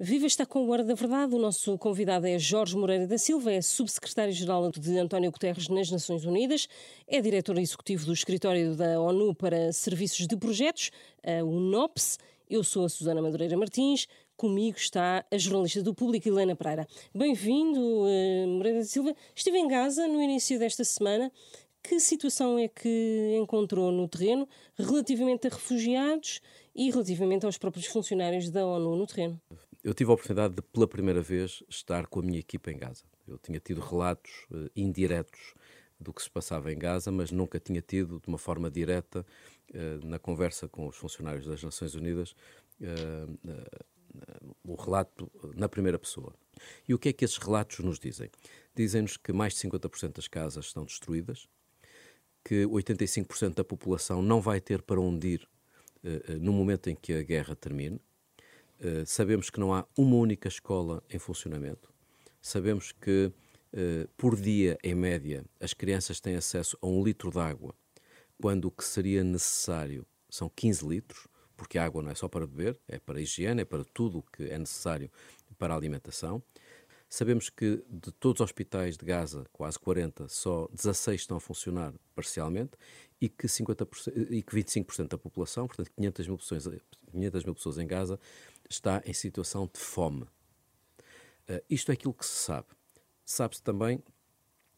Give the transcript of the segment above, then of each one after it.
Viva está com o Hora da Verdade. O nosso convidado é Jorge Moreira da Silva, é subsecretário-geral de António Guterres nas Nações Unidas, é diretor executivo do Escritório da ONU para Serviços de Projetos, a UNOPS. Eu sou a Susana Madureira Martins, comigo está a jornalista do Público Helena Pereira. Bem-vindo, uh, Moreira da Silva. Estive em Gaza no início desta semana. Que situação é que encontrou no terreno relativamente a refugiados e relativamente aos próprios funcionários da ONU no terreno? Eu tive a oportunidade de, pela primeira vez, estar com a minha equipa em Gaza. Eu tinha tido relatos uh, indiretos do que se passava em Gaza, mas nunca tinha tido, de uma forma direta, uh, na conversa com os funcionários das Nações Unidas, uh, o relato na primeira pessoa. E o que é que esses relatos nos dizem? Dizem-nos que mais de 50% das casas estão destruídas, que 85% da população não vai ter para onde ir no momento em que a guerra termine, Uh, sabemos que não há uma única escola em funcionamento. Sabemos que, uh, por dia, em média, as crianças têm acesso a um litro de água, quando o que seria necessário são 15 litros, porque a água não é só para beber, é para a higiene, é para tudo o que é necessário para a alimentação. Sabemos que de todos os hospitais de Gaza, quase 40, só 16 estão a funcionar parcialmente e que, 50%, e que 25% da população, portanto 500 mil, pessoas, 500 mil pessoas em Gaza, está em situação de fome. Uh, isto é aquilo que se sabe. Sabe-se também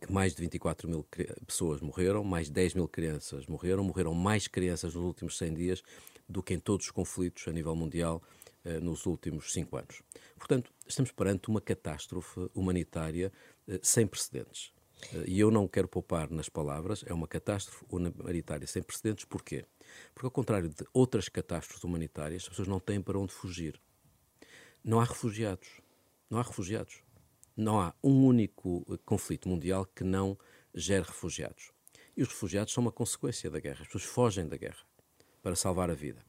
que mais de 24 mil pessoas morreram, mais de 10 mil crianças morreram, morreram mais crianças nos últimos 100 dias do que em todos os conflitos a nível mundial uh, nos últimos 5 anos. Portanto, estamos perante uma catástrofe humanitária uh, sem precedentes. E eu não quero poupar nas palavras, é uma catástrofe humanitária sem precedentes, porquê? Porque, ao contrário de outras catástrofes humanitárias, as pessoas não têm para onde fugir. Não há refugiados. Não há refugiados. Não há um único eh, conflito mundial que não gere refugiados. E os refugiados são uma consequência da guerra. As pessoas fogem da guerra para salvar a vida.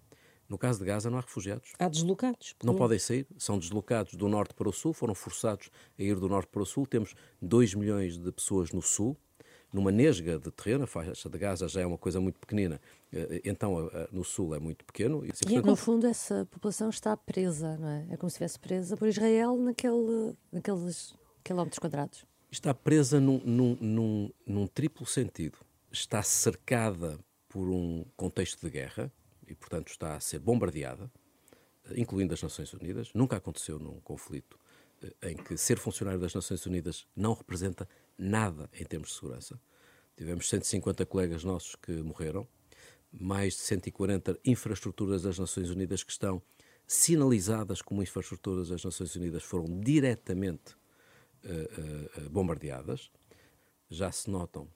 No caso de Gaza, não há refugiados. Há deslocados. Não podem sair, são deslocados do norte para o sul, foram forçados a ir do norte para o sul. Temos 2 milhões de pessoas no sul, numa nesga de terreno, a faixa de Gaza já é uma coisa muito pequenina, eh, então no sul é muito pequeno. E, assim, e no fundo essa população está presa, não é? É como se estivesse presa por Israel naquele, naqueles quilómetros quadrados. Está presa num, num, num, num triplo sentido. Está cercada por um contexto de guerra, e, portanto, está a ser bombardeada, eh, incluindo as Nações Unidas. Nunca aconteceu num conflito eh, em que ser funcionário das Nações Unidas não representa nada em termos de segurança. Tivemos 150 colegas nossos que morreram, mais de 140 infraestruturas das Nações Unidas que estão sinalizadas como infraestruturas das Nações Unidas foram diretamente uh, uh, bombardeadas. Já se notam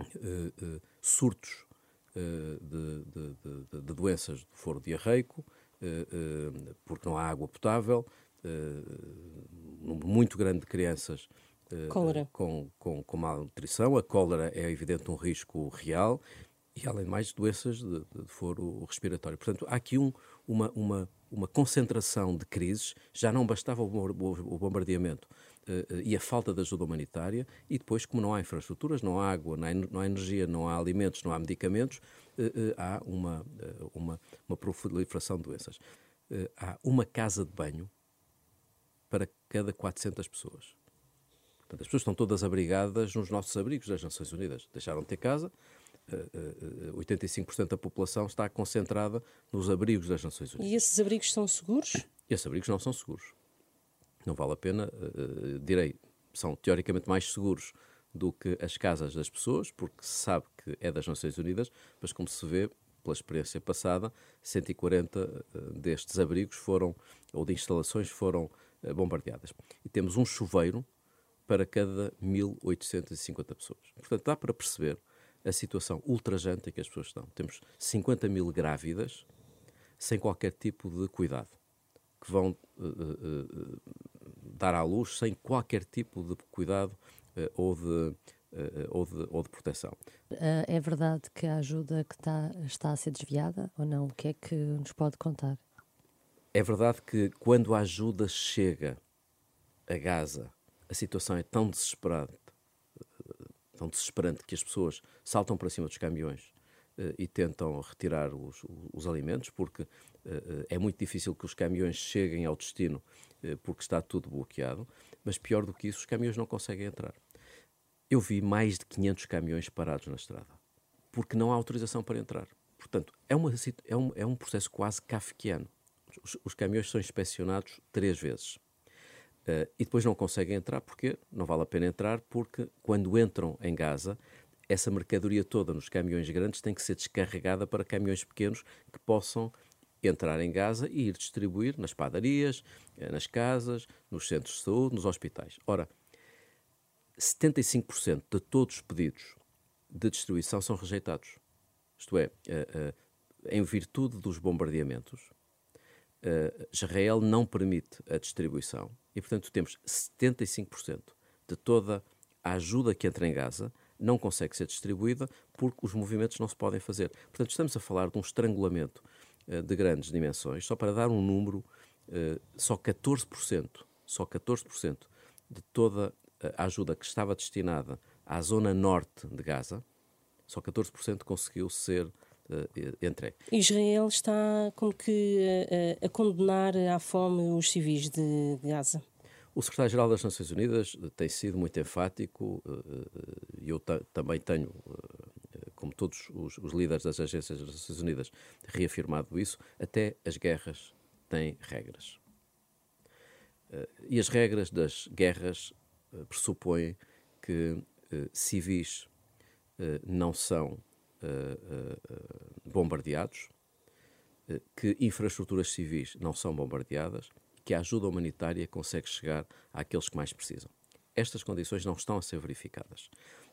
uh, surtos de, de, de, de, doenças do foro diarreico, eh, eh, porque não há água potável, um número muito grande de crianças com, com, com malnutrição. A cólera é, evidente, um risco real e, além de mais, doenças de, de foro respiratório. Portanto, há aqui um, uma, uma, uma concentração de crises. Já não bastava o bombardeamento e a falta de ajuda humanitária, e depois, como não há infraestruturas, não há água, não há, não há energia, não há alimentos, não há medicamentos, uh, há uma, uma, uma proliferação de doenças. há uma casa de banho para cada 400 pessoas. Portanto, as pessoas estão todas abrigadas nos nossos abrigos das Nações Unidas. Deixaram de ter casa, 85% da população está concentrada nos abrigos das Nações Unidas. E esses abrigos são seguros? Esses abrigos não são seguros não vale a pena, uh, direi, são teoricamente mais seguros do que as casas das pessoas, porque se sabe que é das Nações Unidas, mas como se vê pela experiência passada, 140 uh, destes abrigos foram, ou de instalações, foram bombardeadas. E temos um chuveiro para cada 1.850 pessoas. Portanto, dá para perceber a situação ultrajante em que as pessoas estão. Temos 50 mil grávidas sem qualquer tipo de cuidado, que vão uh, uh, dar à luz sem qualquer tipo de cuidado uh, ou, de, uh, ou, de, ou de proteção. Uh, é verdade que a ajuda que está, está a ser desviada ou não? O que é que nos pode contar? É verdade que quando a ajuda chega a Gaza, a situação é tão desesperada, tão desesperante que as pessoas saltam para cima dos caminhões e tentam retirar os, os alimentos, porque é muito difícil que os caminhões cheguem ao destino porque está tudo bloqueado, mas pior do que isso, os caminhões não conseguem entrar. Eu vi mais de 500 caminhões parados na estrada, porque não há autorização para entrar. Portanto, é, uma, é, um, é um processo quase kafkiano. Os, os caminhões são inspecionados três vezes. Uh, e depois não conseguem entrar porque não vale a pena entrar, porque quando entram em Gaza, essa mercadoria toda nos caminhões grandes tem que ser descarregada para caminhões pequenos que possam entrar em Gaza e ir distribuir nas padarias, eh, nas casas, nos centros de saúde, nos hospitais. Ora, 75% de todos os pedidos de distribuição são rejeitados. Isto é, uh, uh, em virtude dos bombardeamentos, Israel não permite a distribuição e, portanto, temos 75% de toda a ajuda que entra em Gaza não consegue ser distribuída porque os movimentos não se podem fazer. Portanto, estamos a falar de um estrangulamento de grandes dimensões. Só para dar um número, só 14%, só 14% de toda a ajuda que estava destinada à zona norte de Gaza, só 14% conseguiu ser uh, entregue. Israel está como que a condenar à fome os civis de, de Gaza? O secretário-geral das Nações Unidas tem sido muito enfático e eu também tenho, como todos os, os, líderes das agências das Nações Unidas, reafirmado isso. Até as guerras têm regras. E as regras das guerras pressupõem que civis eh, não são eh, eh, bombardeados, que infraestruturas civis não são bombardeadas, que a ajuda humanitária consegue chegar àqueles que mais precisam. Estas condições não estão a ser verificadas.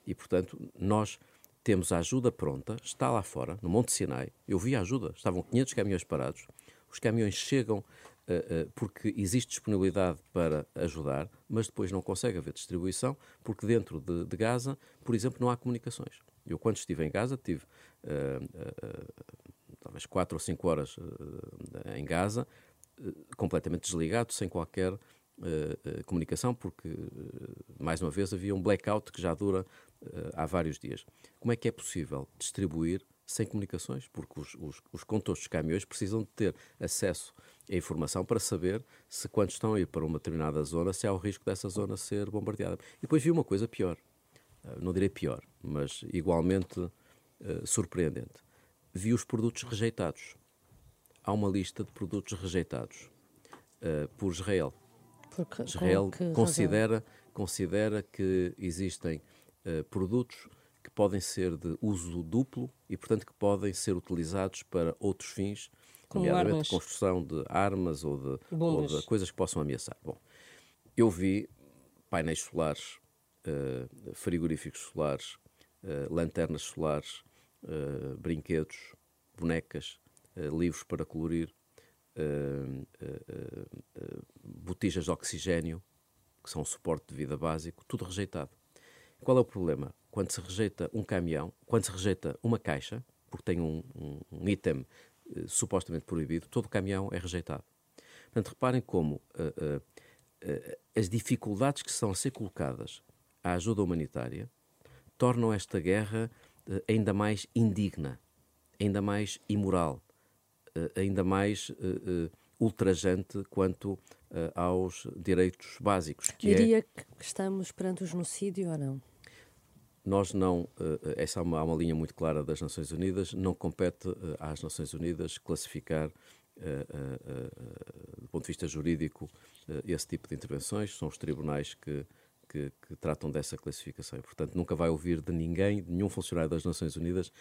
E, portanto, nós temos a ajuda pronta, está lá fora, no Monte Sinai. Eu vi a ajuda, estavam 500 caminhões parados. Os caminhões chegam uh, uh, porque existe disponibilidade para ajudar, mas depois não consegue haver distribuição, porque dentro de, de Gaza, por exemplo, não há comunicações. Eu, quando estive em Gaza, tive uh, talvez 4 ou 5 horas em Gaza, completamente desligado, sem qualquer comunicação, porque, mais uma vez, havia um blackout que já dura há vários dias. Como é que é possível distribuir sem comunicações? Porque os, os, os condutores dos caminhões precisam de ter acesso a informação para saber se quando estão a ir para uma determinada zona, se há o risco dessa zona ser bombardeada. E depois vi uma coisa pior, uh, não direi pior, mas igualmente uh, surpreendente. Vi os produtos rejeitados. Há uma lista de produtos rejeitados uh, por Israel. Porque, Israel considera, considera que existem produtos que podem ser de uso duplo e, portanto, que podem ser utilizados para outros fins como nomeadamente armas. construção de armas ou de, ou de, coisas que possam ameaçar. Bom, eu vi painéis solares, uh, frigoríficos solares, uh, lanternas solares, uh, brinquedos, bonecas, livros para colorir, botijas de oxigênio, que são um suporte de vida básico, tudo rejeitado. Qual é o problema? Quando se rejeita um caminhão, quando se rejeita uma caixa, porque tem um, um, um item eh, supostamente proibido, todo o caminhão é rejeitado. Portanto, reparem como uh, uh, as dificuldades que são a ser colocadas à ajuda humanitária tornam esta guerra ainda mais indigna, ainda mais imoral, ainda mais ultrajante quanto aos direitos básicos. É Diria é... que estamos perante o genocídio ou não? Nós não, eh, essa é uma, uma linha muito clara das Nações Unidas, não compete eh, às Nações Unidas classificar, eh, do ponto de vista jurídico, esse tipo de intervenções, são os tribunais que, que, que, tratam dessa classificação. E, portanto, nunca vai ouvir de ninguém, de nenhum funcionário das Nações Unidas,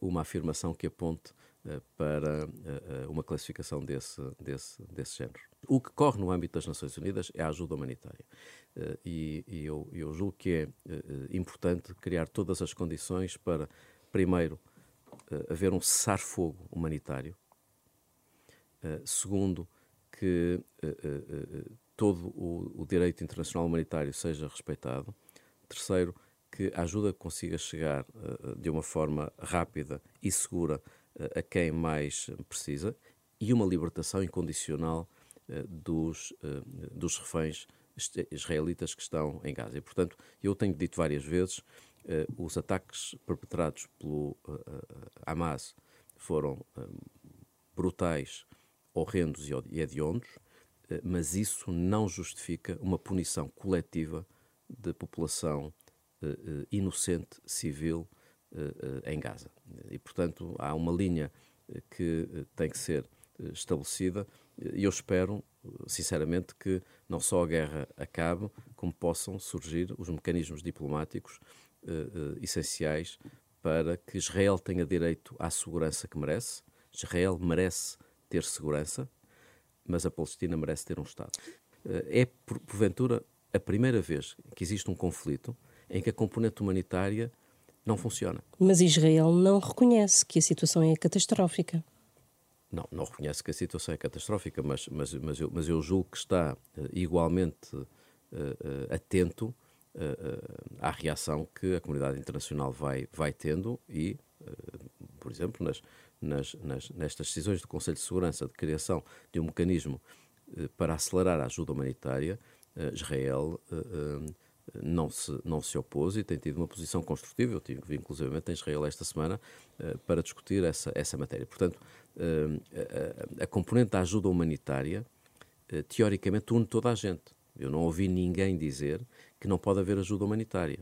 uma afirmação que aponte para uma classificação desse, desse, desse género. O que corre no âmbito das Nações Unidas é a ajuda humanitária. Eh, e, e eu, eu, julgo que é eh, importante criar todas as condições para, primeiro, eh, haver um cessar-fogo humanitário. segundo, que todo o, o, direito internacional humanitário seja respeitado. Terceiro, que a ajuda consiga chegar de uma forma rápida e segura a quem mais precisa e uma libertação incondicional dos, dos reféns israelitas que estão em Gaza. E, portanto, eu tenho dito várias vezes, uh, os ataques perpetrados pelo Hamas foram brutais, horrendos e hediondos, mas isso não justifica uma punição coletiva de população inocente, civil, em Gaza. E, portanto, há uma linha que tem que ser estabelecida e eu espero, sinceramente, que não só a guerra acabe, como possam surgir os mecanismos diplomáticos essenciais para que Israel tenha direito à segurança que merece. Israel merece ter segurança, mas a Palestina merece ter um Estado. Eh, é, porventura, a primeira vez que existe um conflito em que a componente humanitária não funciona. Mas Israel não reconhece que a situação é catastrófica. Não, não reconhece que a situação é catastrófica, mas, mas, mas, eu, mas eu julgo que está uh, igualmente uh, uh, atento à reação que a comunidade internacional vai, vai tendo e, por exemplo, nas, nas, nas, nestas decisões do Conselho de Segurança de criação de um mecanismo para acelerar a ajuda humanitária, Israel não se, não se opôs e tem tido uma posição construtiva. Eu tive, inclusivamente, em Israel esta semana para discutir essa, essa matéria. Portanto, a, a, a componente da ajuda humanitária, teoricamente, une toda a gente. Eu não ouvi ninguém dizer que não pode haver ajuda humanitária.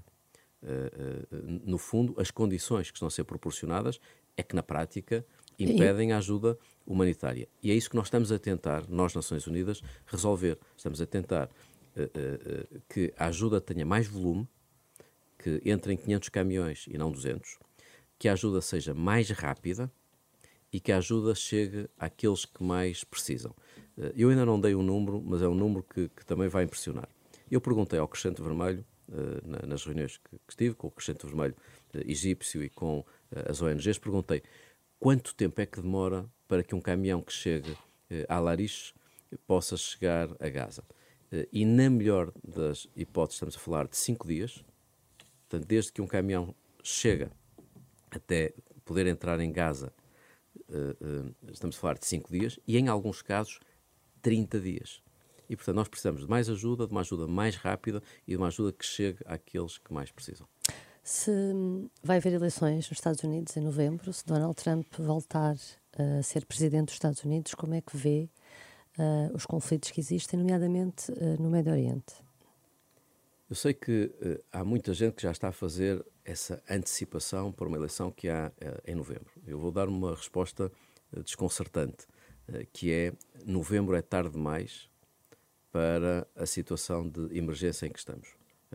No fundo, as condições que estão a ser proporcionadas é que, na prática, impedem a ajuda humanitária. E é isso que nós estamos a tentar, nós, Nações Unidas, resolver. Estamos a tentar que a ajuda tenha mais volume, que entrem 500 caminhões e não 200, que a ajuda seja mais rápida e que a ajuda chegue àqueles que mais precisam. Eu ainda não dei um número, mas é um número que, que também vai impressionar. Eu perguntei ao Crescente Vermelho, nas reuniões que, que, estive, com o Crescente Vermelho egípcio e com as ONGs, perguntei quanto tempo é que demora para que um caminhão que chegue a Lariche possa chegar a Gaza. E na melhor das hipóteses, estamos a falar de cinco dias, portanto, desde que um caminhão chega até poder entrar em Gaza, estamos a falar de cinco dias, e em alguns casos, 30 dias. E, portanto, nós precisamos de mais ajuda, de uma ajuda mais rápida e de uma ajuda que chegue àqueles que mais precisam. Se vai haver eleições nos Estados Unidos em novembro, se Donald Trump voltar a ser presidente dos Estados Unidos, como é que vê uh, os conflitos que existem, nomeadamente uh, no Médio Oriente? Eu sei que uh, há muita gente que já está a fazer essa antecipação para uma eleição que há em novembro. Eu vou dar uma resposta desconcertante, que é novembro é tarde demais para a situação de emergência em que estamos.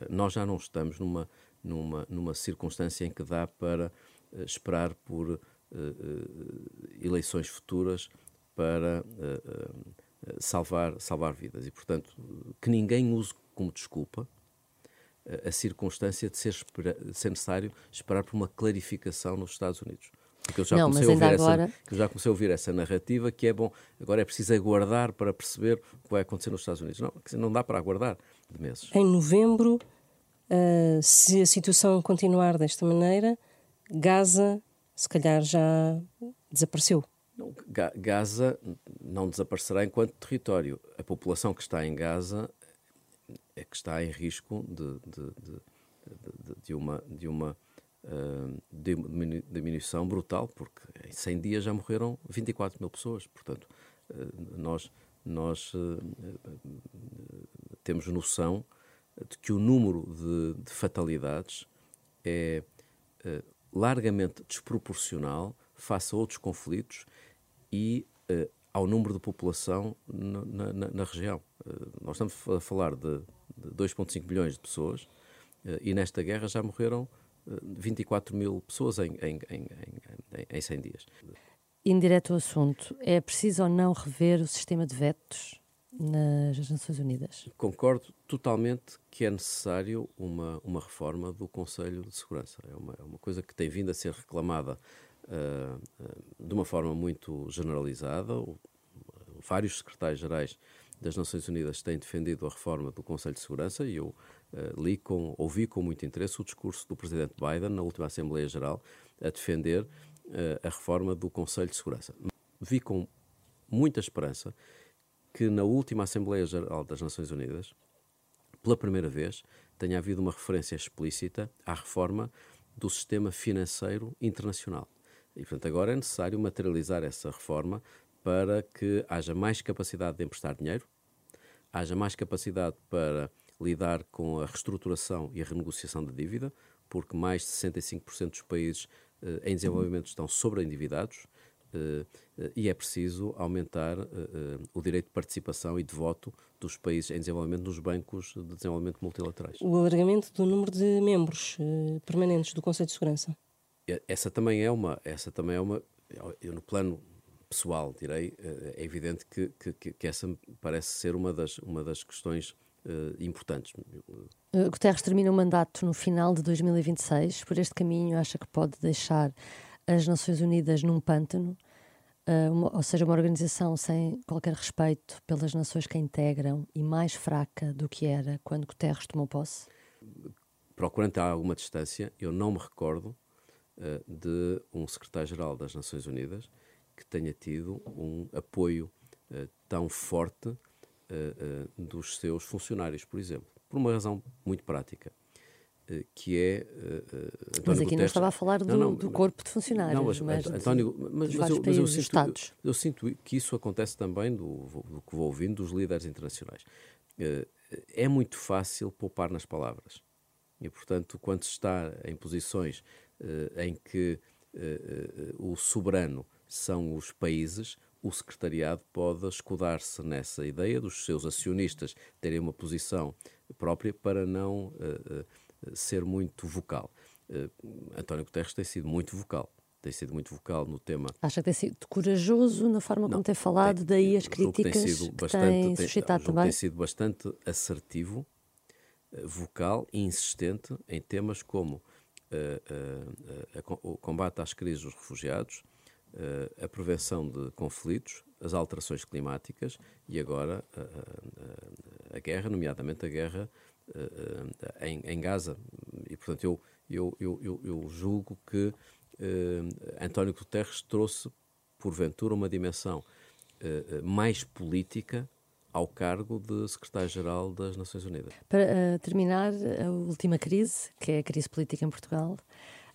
Nós já não estamos numa, numa, numa circunstância em que dá para uh, esperar por uh, uh, eleições futuras para salvar, salvar vidas. E, portanto, que ninguém use como desculpa a circunstância de ser, de ser necessário esperar por uma clarificação nos Estados Unidos. Porque eu já, não, comecei a ouvir agora... essa, eu já comecei a ouvir essa narrativa que é bom, agora é preciso aguardar para perceber o que vai acontecer nos Estados Unidos. Não, não dá para aguardar de meses. Em novembro, uh, se a situação continuar desta maneira, Gaza, se calhar, já desapareceu. Não, Gaza não desaparecerá enquanto território. A população que está em Gaza é que está em risco de, de, de, de uma, de uma uh, diminuição brutal, porque em 100 dias já morreram 24 mil pessoas. Portanto, uh, nós, nós uh, temos noção de que o número de, de fatalidades é largamente desproporcional face a outros conflitos e ao número de população na, na, na região. nós estamos a falar de, de 2,5 milhões de pessoas e nesta guerra já morreram 24 mil pessoas em, em, em, em, 100 dias. Indireto ao assunto, é preciso ou não rever o sistema de vetos nas Nações Unidas? Concordo totalmente que é necessário uma, uma reforma do Conselho de Segurança. É uma, é uma coisa que tem vindo a ser reclamada de uma forma muito generalizada. Vários secretários-gerais das Nações Unidas têm defendido a reforma do Conselho de Segurança e eu uh, li com, ouvi com muito interesse o discurso do presidente Biden na última Assembleia Geral a defender uh, a reforma do Conselho de Segurança. Vi com muita esperança que na última Assembleia Geral das Nações Unidas, pela primeira vez, tenha havido uma referência explícita à reforma do sistema financeiro internacional. E, portanto, agora é necessário materializar essa reforma para que haja mais capacidade de emprestar dinheiro, haja mais capacidade para lidar com a reestruturação e a renegociação da dívida, porque mais de 65% dos países eh, em desenvolvimento estão sobreendividados eh, eh, e é preciso aumentar o direito de participação e de voto dos países em desenvolvimento nos bancos de desenvolvimento multilaterais. O alargamento do número de membros permanentes do Conselho de Segurança. Essa também é uma, essa também é uma, eu no plano pessoal direi, é evidente que, que, que essa parece ser uma das, uma das questões uh, importantes. Uh, Guterres termina o mandato no final de 2026. Por este caminho, acha que pode deixar as Nações Unidas num pântano? Uh, uma, ou seja, uma organização sem qualquer respeito pelas nações que a integram e mais fraca do que era quando Guterres tomou posse? Procurando alguma distância, eu não me recordo uh, de um secretário-geral das Nações Unidas que tenha tido um apoio uh, tão forte uh, dos seus funcionários, por exemplo, por uma razão muito prática. Que é. mas aqui Guterres... não estava a falar do, não, não, do corpo de funcionários, não, mas, mas, António, mas, mas, eu, mas eu, sinto, eu, sinto, que isso acontece também do, do, que vou ouvindo dos líderes internacionais. é muito fácil poupar nas palavras. E, portanto, quando se está em posições em que o soberano são os países, o secretariado pode escudar-se nessa ideia dos seus acionistas terem uma posição própria para não ser muito vocal. António Guterres tem sido muito vocal. Tem sido muito vocal no tema. Acha que tem sido corajoso na forma não, como tem falado, tem, daí as críticas que, tem, sido que bastante, tem suscitado tem, também? Tem sido bastante assertivo, vocal e insistente em temas como o combate às crises dos refugiados, a prevenção de conflitos, as alterações climáticas e agora a, a, a guerra, nomeadamente a guerra em, em, Gaza. E, portanto, eu, eu, eu, eu julgo que António Guterres trouxe, porventura, uma dimensão mais política ao cargo de secretário-geral das Nações Unidas. Para uh, terminar, a última crise, que é a crise política em Portugal,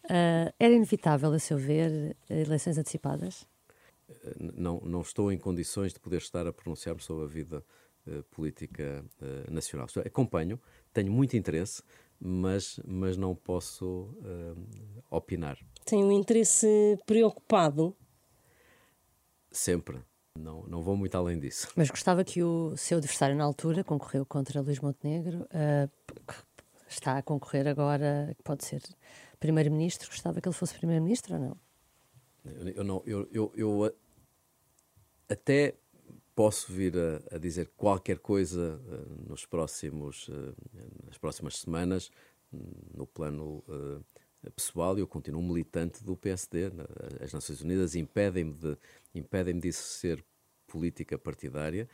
Uh, era inevitável, a seu ver, eleições antecipadas? Não, não estou em condições de poder estar a pronunciar-me sobre a vida uh, política uh, nacional. Acompanho, tenho muito interesse, mas, mas não posso opinar. Tem um interesse preocupado? Sempre. Não, não vou muito além disso. Mas gostava que o seu adversário na altura, concorreu contra Luís Montenegro, está a concorrer agora, pode ser primeiro-ministro, gostava que ele fosse primeiro-ministro ou não? Eu, não, eu, eu, eu até posso vir a, a, dizer qualquer coisa uh, nos próximos, uh, nas próximas semanas, no plano uh, pessoal, eu continuo militante do PSD. As Nações Unidas impedem-me de, impedem de ser política partidária,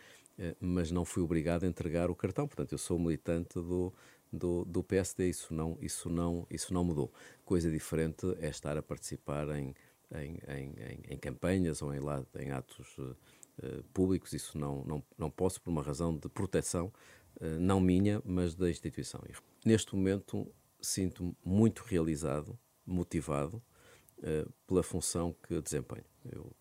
mas não fui obrigado a entregar o cartão. Portanto, eu sou militante do, do, do PSD. Isso não, isso, não, isso não mudou. Coisa diferente é estar a participar em, em, em, em campanhas ou em, em atos uh, públicos. Isso não, não, não posso, por uma razão de proteção, não minha, mas da instituição. Neste momento, sinto-me muito realizado, motivado pela função que desempenho. Eu,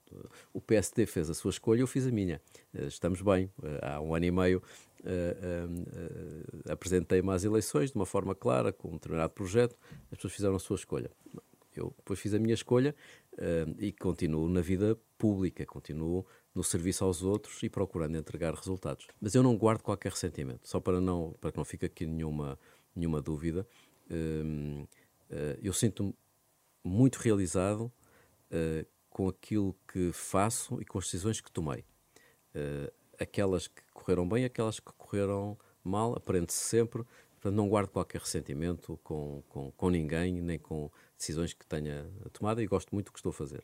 o PSD fez a sua escolha, eu fiz a minha. estamos bem. há um ano e meio uh, apresentei-me às eleições de uma forma clara, com um determinado projeto, as pessoas fizeram a sua escolha. Eu depois fiz a minha escolha e continuo na vida pública, continuo no serviço aos outros e procurando entregar resultados. Mas eu não guardo qualquer ressentimento, só para, não, para que não fique aqui nenhuma, nenhuma dúvida. Eu sinto-me muito realizado com aquilo que faço e com as decisões que tomei. Uh, aquelas que correram bem, aquelas que correram mal, aprende-se sempre. Portanto, não guardo qualquer ressentimento com, com, com ninguém, nem com decisões que tenha tomado e gosto muito do que estou a fazer.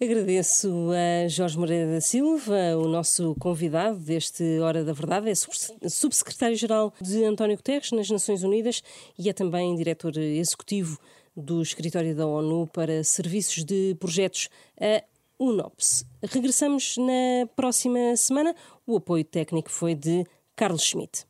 Agradeço a Jorge Moreira da Silva, o nosso convidado deste Hora da Verdade, é subsecretário-geral de António Guterres nas Nações Unidas e é também diretor executivo do Escritório da ONU para Serviços de Projetos, a UNOPS. Regressamos na próxima semana. O apoio técnico foi de Carlos Schmidt.